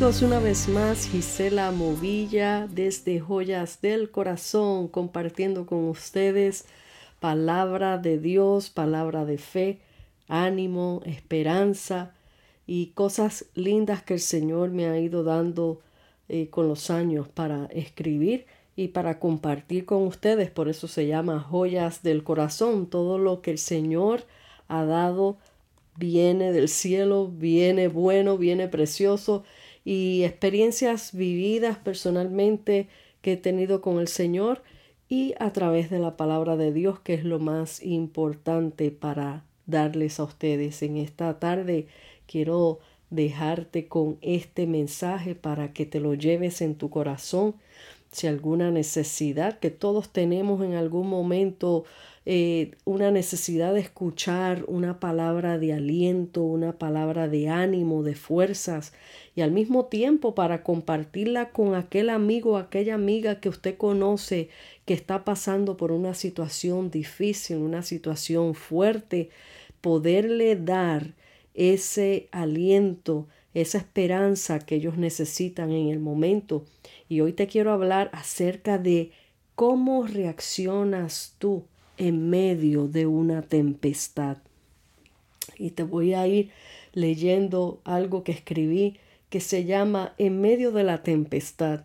una vez más Gisela Movilla desde Joyas del Corazón compartiendo con ustedes palabra de Dios, palabra de fe, ánimo, esperanza y cosas lindas que el Señor me ha ido dando eh, con los años para escribir y para compartir con ustedes. Por eso se llama Joyas del Corazón. Todo lo que el Señor ha dado viene del cielo, viene bueno, viene precioso y experiencias vividas personalmente que he tenido con el Señor y a través de la palabra de Dios, que es lo más importante para darles a ustedes. En esta tarde quiero dejarte con este mensaje para que te lo lleves en tu corazón. Si alguna necesidad que todos tenemos en algún momento eh, una necesidad de escuchar una palabra de aliento, una palabra de ánimo, de fuerzas y al mismo tiempo para compartirla con aquel amigo aquella amiga que usted conoce que está pasando por una situación difícil, una situación fuerte, poderle dar ese aliento, esa esperanza que ellos necesitan en el momento. Y hoy te quiero hablar acerca de cómo reaccionas tú en medio de una tempestad. Y te voy a ir leyendo algo que escribí que se llama En medio de la tempestad.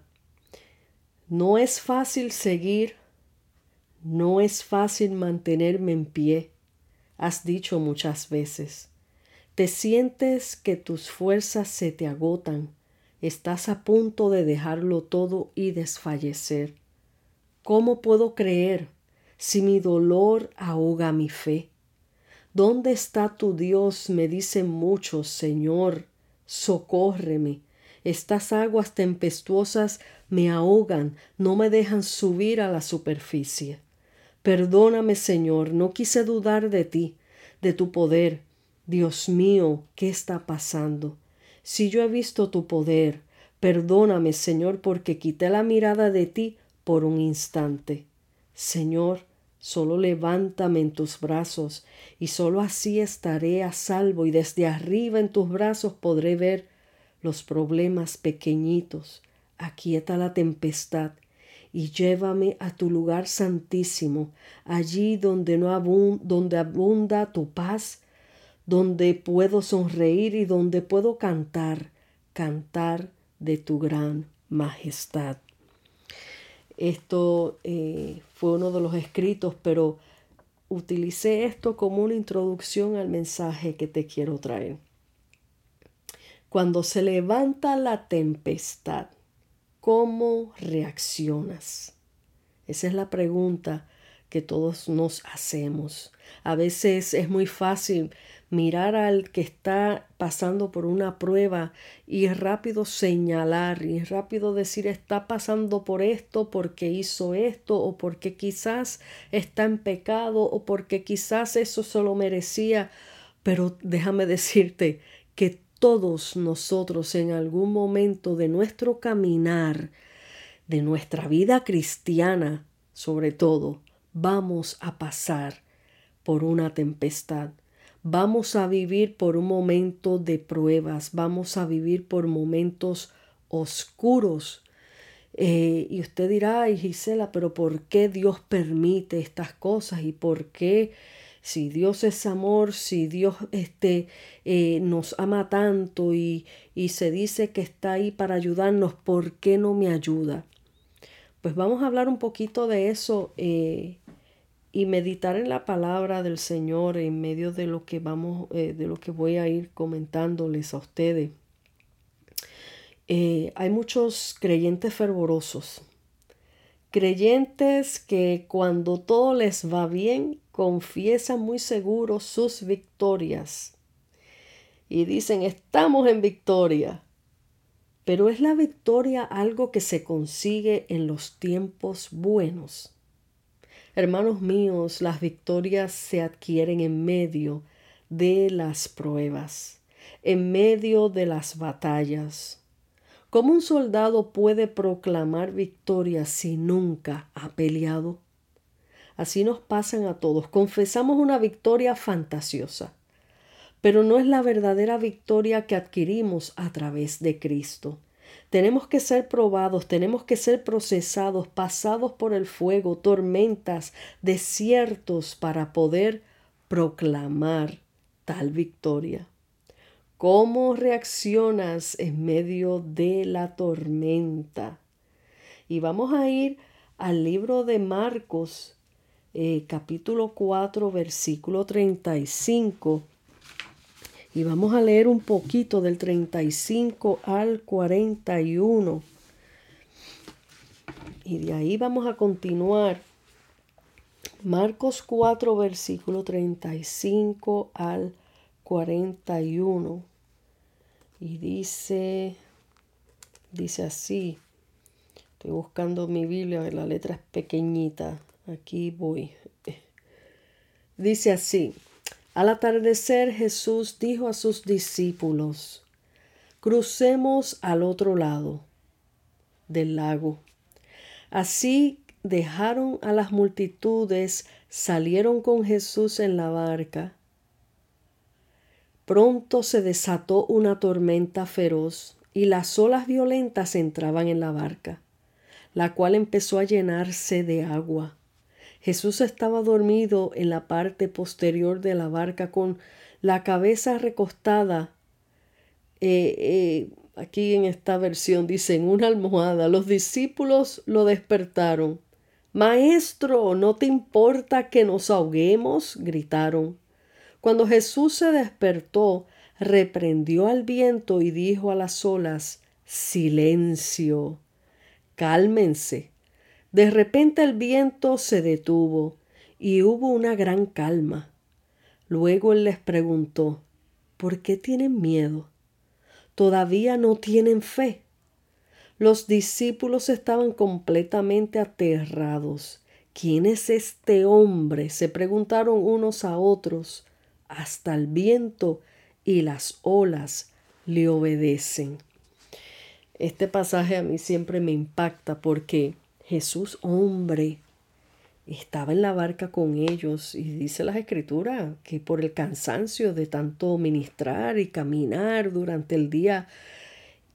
No es fácil seguir, no es fácil mantenerme en pie, has dicho muchas veces. Te sientes que tus fuerzas se te agotan, estás a punto de dejarlo todo y desfallecer. ¿Cómo puedo creer si mi dolor ahoga mi fe? ¿Dónde está tu Dios? me dicen muchos, Señor, socórreme. Estas aguas tempestuosas me ahogan, no me dejan subir a la superficie. Perdóname, Señor, no quise dudar de ti, de tu poder. Dios mío, ¿qué está pasando? Si yo he visto tu poder, perdóname, Señor, porque quité la mirada de ti por un instante. Señor, solo levántame en tus brazos, y solo así estaré a salvo, y desde arriba en tus brazos podré ver los problemas pequeñitos. Aquieta la tempestad y llévame a tu lugar santísimo, allí donde no donde abunda tu paz, donde puedo sonreír y donde puedo cantar, cantar de tu gran majestad. Esto eh, fue uno de los escritos, pero utilicé esto como una introducción al mensaje que te quiero traer. Cuando se levanta la tempestad, ¿cómo reaccionas? Esa es la pregunta que todos nos hacemos. A veces es muy fácil mirar al que está pasando por una prueba y rápido señalar y rápido decir está pasando por esto porque hizo esto o porque quizás está en pecado o porque quizás eso se lo merecía. Pero déjame decirte que todos nosotros en algún momento de nuestro caminar, de nuestra vida cristiana, sobre todo, vamos a pasar por una tempestad. Vamos a vivir por un momento de pruebas, vamos a vivir por momentos oscuros. Eh, y usted dirá, ay Gisela, pero ¿por qué Dios permite estas cosas? ¿Y por qué si Dios es amor, si Dios este, eh, nos ama tanto y, y, se dice que está ahí para ayudarnos, ¿por qué no me ayuda? Pues vamos a hablar un poquito de eso eh, y meditar en la palabra del Señor en medio de lo que vamos, eh, de lo que voy a ir comentándoles a ustedes. hay muchos creyentes fervorosos, creyentes que cuando todo les va bien confiesan muy seguros sus victorias y dicen estamos en victoria. Pero es la victoria algo que se consigue en los tiempos buenos. Hermanos míos, las victorias se adquieren en medio de las pruebas, en medio de las batallas. ¿Cómo un soldado puede proclamar victoria si nunca ha peleado? Así nos pasan a todos. Confesamos una victoria fantasiosa, pero no es la verdadera victoria que adquirimos a través de Cristo. Tenemos que ser probados, tenemos que ser procesados, pasados por el fuego, tormentas, desiertos para poder proclamar tal victoria. ¿Cómo reaccionas en medio de la tormenta? Y vamos a ir al libro de Marcos, eh, capítulo 4, versículo 35 y vamos a leer un poquito del 35 al 41. Y de ahí vamos a continuar. Marcos 4, versículo 35 al 41. Y dice, dice así. Estoy buscando mi Biblia, la letra es pequeñita. Aquí voy. Dice así. Al atardecer Jesús dijo a sus discípulos, crucemos al otro lado del lago. Así dejaron a las multitudes, salieron con Jesús en la barca. Pronto se desató una tormenta feroz y las olas violentas entraban en la barca, la cual empezó a llenarse de agua Jesús estaba dormido en la parte posterior de la barca con la cabeza recostada. Eh, eh, aquí en esta versión dice en una almohada. Los discípulos lo despertaron. Maestro, ¿no te importa que nos ahoguemos? gritaron. Cuando Jesús se despertó, reprendió al viento y dijo a las olas, Silencio, cálmense. De repente el viento se detuvo y hubo una gran calma. Luego él les preguntó, ¿por qué tienen miedo? ¿Todavía no tienen fe? Los discípulos estaban completamente aterrados. ¿Quién es este hombre? se preguntaron unos a otros. Hasta el viento y las olas le obedecen. Este pasaje a mí siempre me impacta porque Jesús hombre estaba en la barca con ellos y dice las escrituras que por el cansancio de tanto ministrar y caminar durante el día,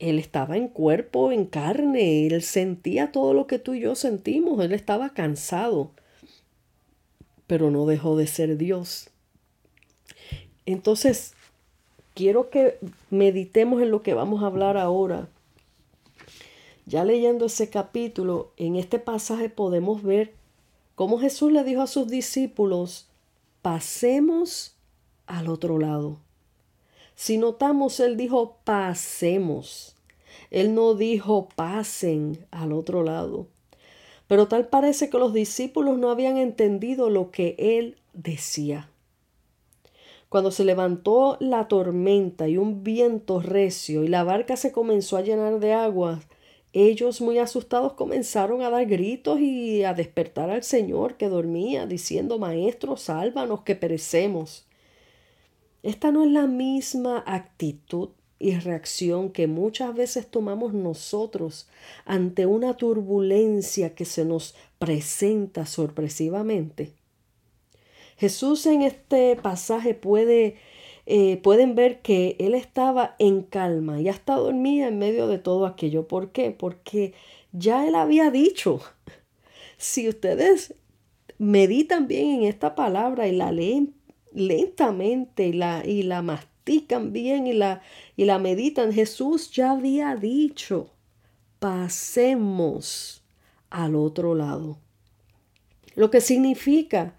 él estaba en cuerpo, en carne, él sentía todo lo que tú y yo sentimos, él estaba cansado, pero no dejó de ser Dios. Entonces, quiero que meditemos en lo que vamos a hablar ahora ya leyendo ese capítulo, en este pasaje podemos ver cómo Jesús le dijo a sus discípulos, pasemos al otro lado. Si notamos, él dijo, pasemos. Él no dijo, pasen al otro lado. Pero tal parece que los discípulos no habían entendido lo que él decía. Cuando se levantó la tormenta y un viento recio y la barca se comenzó a llenar de agua, ellos muy asustados comenzaron a dar gritos y a despertar al Señor que dormía, diciendo, Maestro, sálvanos que perecemos. Esta no es la misma actitud y reacción que muchas veces tomamos nosotros ante una turbulencia que se nos presenta sorpresivamente. Jesús en este pasaje puede eh, pueden ver que él estaba en calma y hasta dormía en medio de todo aquello. ¿Por qué? Porque ya él había dicho, si ustedes meditan bien en esta palabra y la leen lentamente y la, y la mastican bien y la, y la meditan, Jesús ya había dicho, pasemos al otro lado. Lo que significa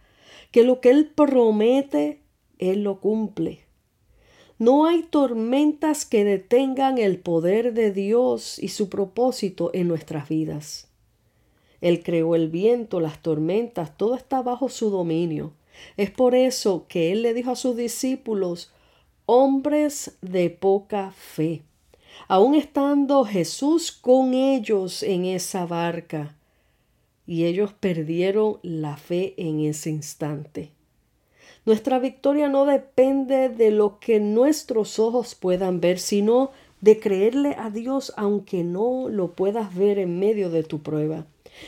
que lo que Él promete, Él lo cumple. No hay tormentas que detengan el poder de Dios y su propósito en nuestras vidas. Él creó el viento, las tormentas, todo está bajo su dominio. Es por eso que Él le dijo a sus discípulos, hombres de poca fe. Aún estando Jesús con ellos en esa barca, y ellos perdieron la fe en ese instante. Nuestra victoria no depende de lo que nuestros ojos puedan ver, sino de creerle a Dios aunque no lo puedas ver en medio de tu prueba.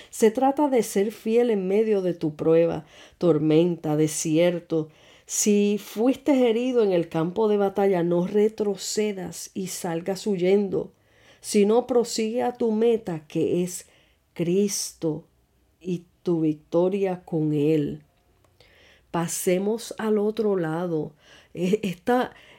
Se trata de ser fiel en medio de tu prueba, tormenta, desierto. Si fuiste herido en el campo de batalla, no retrocedas y salgas huyendo, sino prosigue a tu meta que es Cristo y tu victoria con Él. Pasemos al otro lado. E,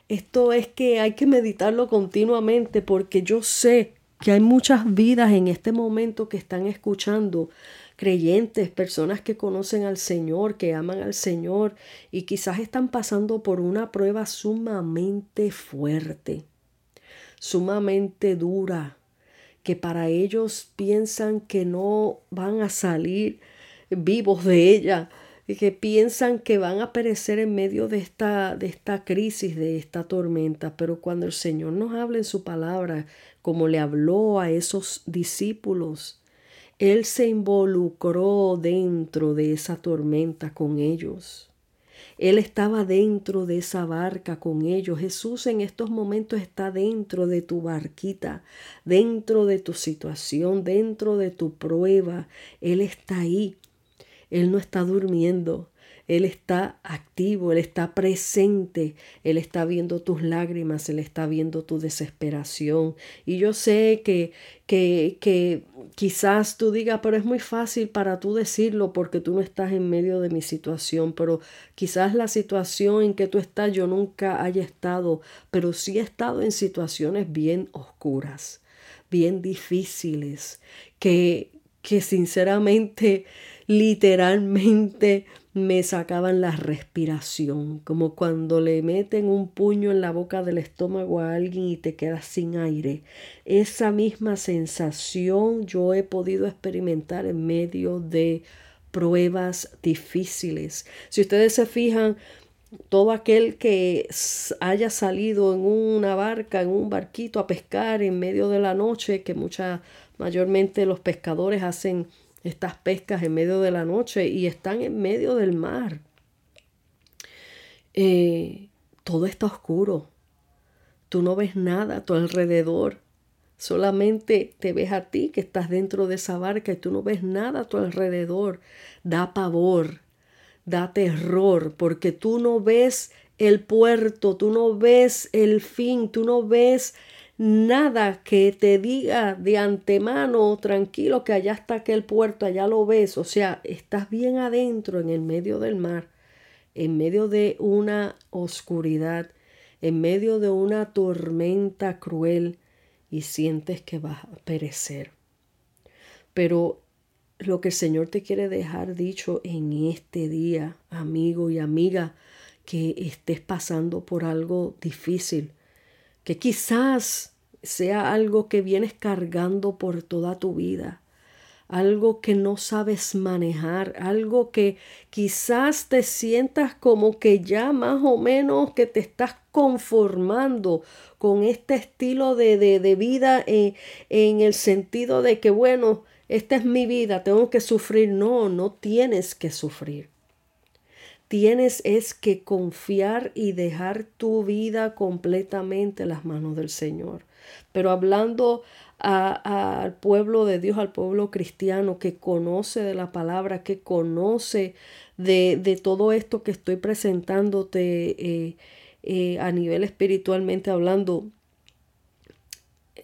esto es que hay que meditarlo continuamente porque yo sé que hay muchas vidas en este momento que están escuchando creyentes, personas que conocen al Señor, que aman al Señor y quizás están pasando por una prueba sumamente fuerte, sumamente dura, que para ellos piensan que no van a salir vivos de ella, que piensan que van a perecer en medio de esta, de esta crisis, de esta tormenta. Pero cuando el Señor nos habla en su palabra, como le habló a esos discípulos, Él se involucró dentro de esa tormenta con ellos. Él estaba dentro de esa barca con ellos. Jesús en estos momentos está dentro de tu barquita, dentro de tu situación, dentro de tu prueba. Él está ahí. Él no está durmiendo. Él está activo, Él está presente, Él está viendo tus lágrimas, Él está viendo tu desesperación. Y yo sé que, que, que quizás tú digas, pero es muy fácil para tú decirlo porque tú no estás en medio de mi situación, pero quizás la situación en que tú estás yo nunca haya estado, pero sí he estado en situaciones bien oscuras, bien difíciles, que, que sinceramente, literalmente, me sacaban la respiración, como cuando le meten un puño en la boca del estómago a alguien y te quedas sin aire. Esa misma sensación yo he podido experimentar en medio de pruebas difíciles. Si ustedes se fijan, todo aquel que haya salido en una barca, en un barquito a pescar en medio de la noche, que mucha, mayormente los pescadores hacen estas pescas en medio de la noche y están en medio del mar. Eh, todo está oscuro. Tú no ves nada a tu alrededor. Solamente te ves a ti que estás dentro de esa barca y tú no ves nada a tu alrededor. Da pavor, da terror, porque tú no ves el puerto, tú no ves el fin, tú no ves nada que te diga de antemano, tranquilo, que allá está aquel puerto, allá lo ves. O sea, estás bien adentro, en el medio del mar, en medio de una oscuridad, en medio de una tormenta cruel y sientes que vas a perecer. Pero lo que el Señor te quiere dejar dicho en este día, amigo y amiga, que estés pasando por algo difícil, que quizás sea algo que vienes cargando por toda tu vida, algo que no sabes manejar, algo que quizás te sientas como que ya más o menos que te estás conformando con este estilo de, de, vida en, en el sentido de que, bueno, esta es mi vida, tengo que sufrir. No, no tienes que sufrir tienes es que confiar y dejar tu vida completamente en las manos del Señor. Pero hablando al pueblo de Dios, al pueblo cristiano que conoce de la palabra, que conoce de, todo esto que estoy presentándote eh, eh, a nivel espiritualmente hablando,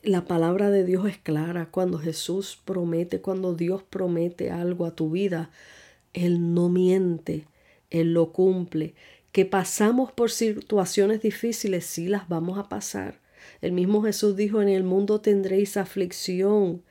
la palabra de Dios es clara. Cuando Jesús promete, cuando Dios promete algo a tu vida, Él no miente. Él lo cumple. Que pasamos por situaciones difíciles, sí las vamos a pasar. El mismo Jesús dijo, en el mundo tendréis aflicción,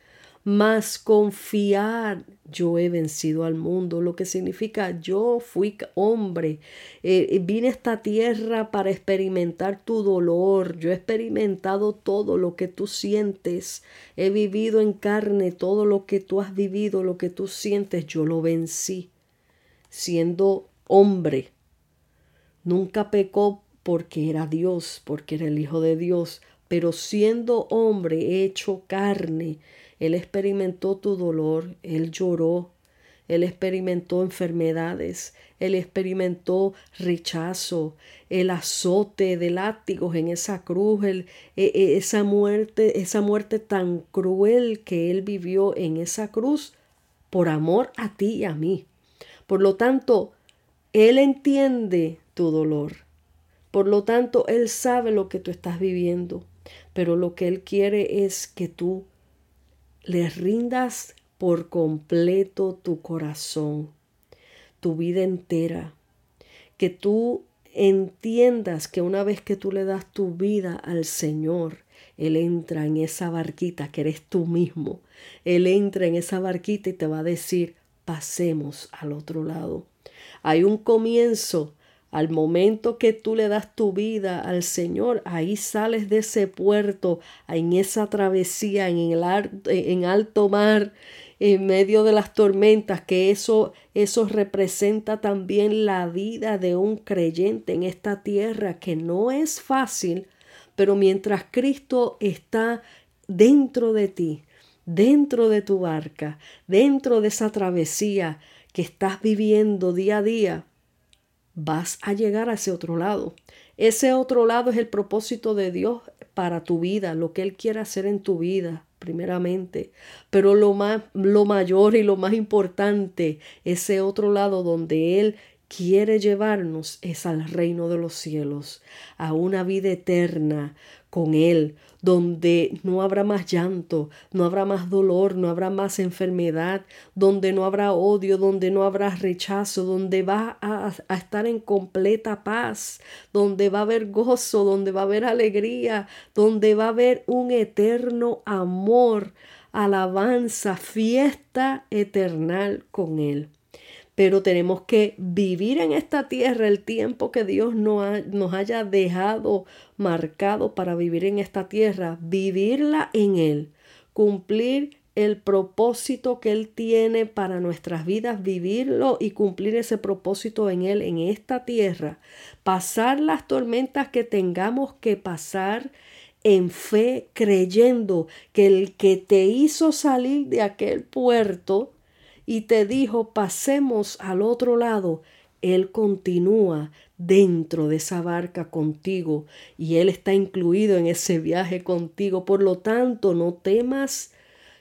mas confiar, yo he vencido al mundo, lo que significa yo fui hombre, eh, eh, vine a esta tierra para experimentar tu dolor, yo he experimentado todo lo que tú sientes, he vivido en carne todo lo que tú has vivido, lo que tú sientes, yo lo vencí, siendo hombre. Nunca pecó porque era Dios, porque era el Hijo de Dios, pero siendo hombre hecho carne, Él experimentó tu dolor, Él lloró, Él experimentó enfermedades, Él experimentó rechazo, el azote de látigos en esa cruz, e, e, esa muerte, esa muerte tan cruel que Él vivió en esa cruz por amor a ti y a mí. Por lo tanto, él entiende tu dolor. Por lo tanto, Él sabe lo que tú estás viviendo, pero lo que Él quiere es que tú le rindas por completo tu corazón, tu vida entera, que tú entiendas que una vez que tú le das tu vida al Señor, Él entra en esa barquita que eres tú mismo. Él entra en esa barquita y te va a decir, pasemos al otro lado. Hay un comienzo. Al momento que tú le das tu vida al Señor, ahí sales de ese puerto, en esa travesía, en el en alto mar, en medio de las tormentas, que eso, eso representa también la vida de un creyente en esta tierra, que no es fácil, pero mientras Cristo está dentro de ti, dentro de tu barca, dentro de esa travesía que estás viviendo día a día, vas a llegar a ese otro lado. Ese otro lado es el propósito de Dios para tu vida, lo que Él quiere hacer en tu vida primeramente, pero lo más lo mayor y lo más importante, ese otro lado donde él quiere llevarnos es al reino de los cielos, a una vida eterna con Él, donde no habrá más llanto, no habrá más dolor, no habrá más enfermedad, donde no habrá odio, donde no habrá rechazo, donde va a, a, estar en completa paz, donde va a haber gozo, donde va a haber alegría, donde va a haber un eterno amor, alabanza, fiesta eternal con Él pero tenemos que vivir en esta tierra el tiempo que Dios nos haya dejado marcado para vivir en esta tierra, vivirla en Él, cumplir el propósito que Él tiene para nuestras vidas, vivirlo y cumplir ese propósito en Él, en esta tierra, pasar las tormentas que tengamos que pasar en fe, creyendo que el que te hizo salir de aquel puerto, y te dijo pasemos al otro lado, Él continúa dentro de esa barca contigo y Él está incluido en ese viaje contigo. Por lo tanto, no temas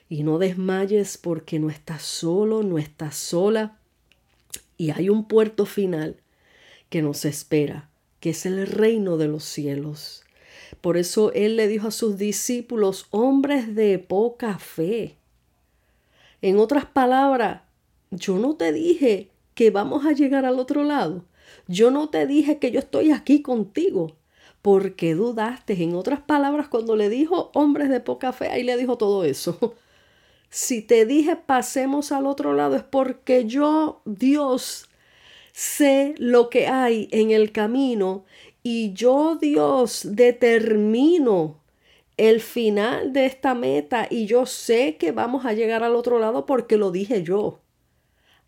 y no desmayes porque no estás solo, no estás sola. Y hay un puerto final que nos espera, que es el reino de los cielos. Por eso Él le dijo a sus discípulos, hombres de poca fe, en otras palabras, yo no te dije que vamos a llegar al otro lado. Yo no te dije que yo estoy aquí contigo. Porque dudaste. En otras palabras, cuando le dijo hombres de poca fe, ahí le dijo todo eso. Si te dije pasemos al otro lado es porque yo, Dios, sé lo que hay en el camino y yo, Dios, determino el final de esta meta y yo sé que vamos a llegar al otro lado porque lo dije yo.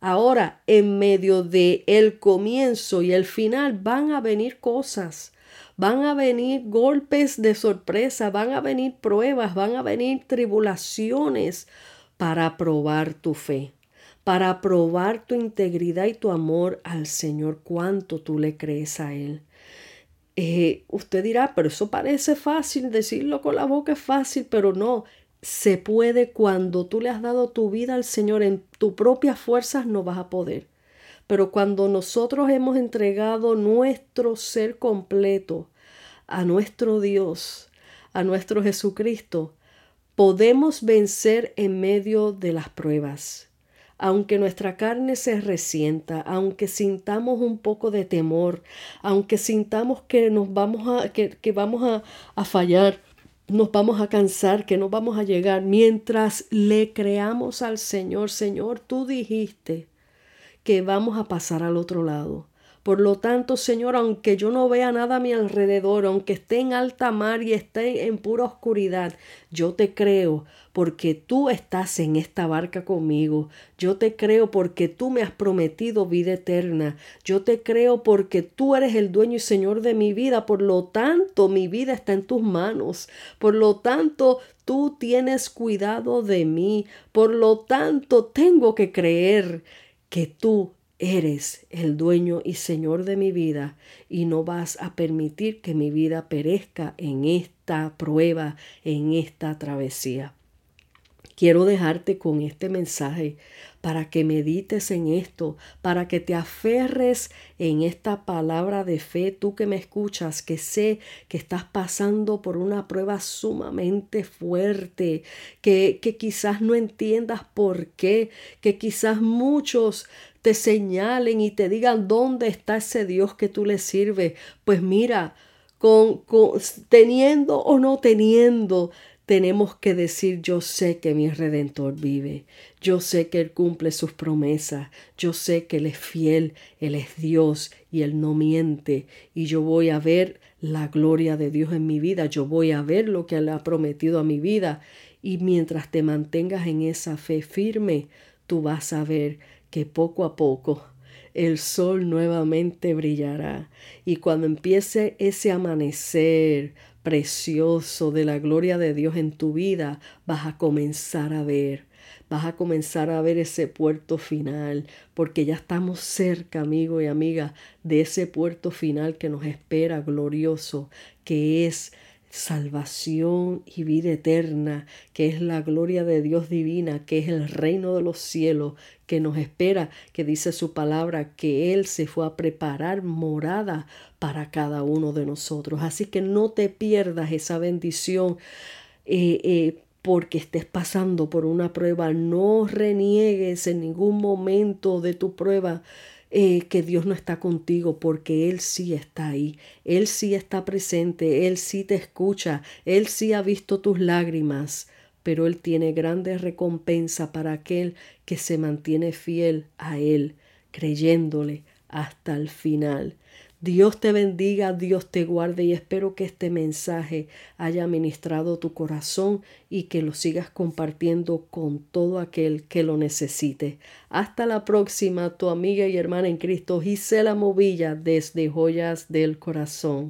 Ahora, en medio de el comienzo y el final van a venir cosas, van a venir golpes de sorpresa, van a venir pruebas, van a venir tribulaciones para probar tu fe, para probar tu integridad y tu amor al Señor, cuánto tú le crees a Él. Eh, usted dirá, pero eso parece fácil, decirlo con la boca es fácil, pero no, se puede cuando tú le has dado tu vida al Señor, en tus propias fuerzas no vas a poder. Pero cuando nosotros hemos entregado nuestro ser completo a nuestro Dios, a nuestro Jesucristo, podemos vencer en medio de las pruebas aunque nuestra carne se resienta, aunque sintamos un poco de temor, aunque sintamos que nos vamos a, que, vamos a, a fallar, nos vamos a cansar, que no vamos a llegar, mientras le creamos al Señor, Señor, tú dijiste que vamos a pasar al otro lado. Por lo tanto, Señor, aunque yo no vea nada a mi alrededor, aunque esté en alta mar y esté en pura oscuridad, yo te creo porque tú estás en esta barca conmigo. Yo te creo porque tú me has prometido vida eterna. Yo te creo porque tú eres el dueño y Señor de mi vida. Por lo tanto, mi vida está en tus manos. Por lo tanto, tú tienes cuidado de mí. Por lo tanto, tengo que creer que tú Eres el dueño y señor de mi vida y no vas a permitir que mi vida perezca en esta prueba, en esta travesía. Quiero dejarte con este mensaje para que medites en esto, para que te aferres en esta palabra de fe, tú que me escuchas, que sé que estás pasando por una prueba sumamente fuerte, que, que quizás no entiendas por qué, que quizás muchos te señalen y te digan dónde está ese Dios que tú le sirves. Pues mira, con, con, teniendo o no teniendo, tenemos que decir, yo sé que mi redentor vive, yo sé que Él cumple sus promesas, yo sé que Él es fiel, Él es Dios y Él no miente, y yo voy a ver la gloria de Dios en mi vida, yo voy a ver lo que Él ha prometido a mi vida, y mientras te mantengas en esa fe firme, tú vas a ver que poco a poco el sol nuevamente brillará. Y cuando empiece ese amanecer precioso de la gloria de Dios en tu vida, vas a comenzar a ver, vas a comenzar a ver ese puerto final, porque ya estamos cerca, amigo y amiga, de ese puerto final que nos espera glorioso, que es salvación y vida eterna, que es la gloria de Dios divina, que es el reino de los cielos, que nos espera, que dice su palabra, que Él se fue a preparar morada para cada uno de nosotros. Así que no te pierdas esa bendición. Eh, eh, porque estés pasando por una prueba, no reniegues en ningún momento de tu prueba eh, que Dios no está contigo porque Él sí está ahí, Él sí está presente, Él sí te escucha, Él sí ha visto tus lágrimas, pero Él tiene grandes recompensa para aquel que se mantiene fiel a Él, creyéndole hasta el final. Dios te bendiga, Dios te guarde y espero que este mensaje haya ministrado tu corazón y que lo sigas compartiendo con todo aquel que lo necesite. Hasta la próxima, tu amiga y hermana en Cristo Gisela Movilla desde Joyas del Corazón.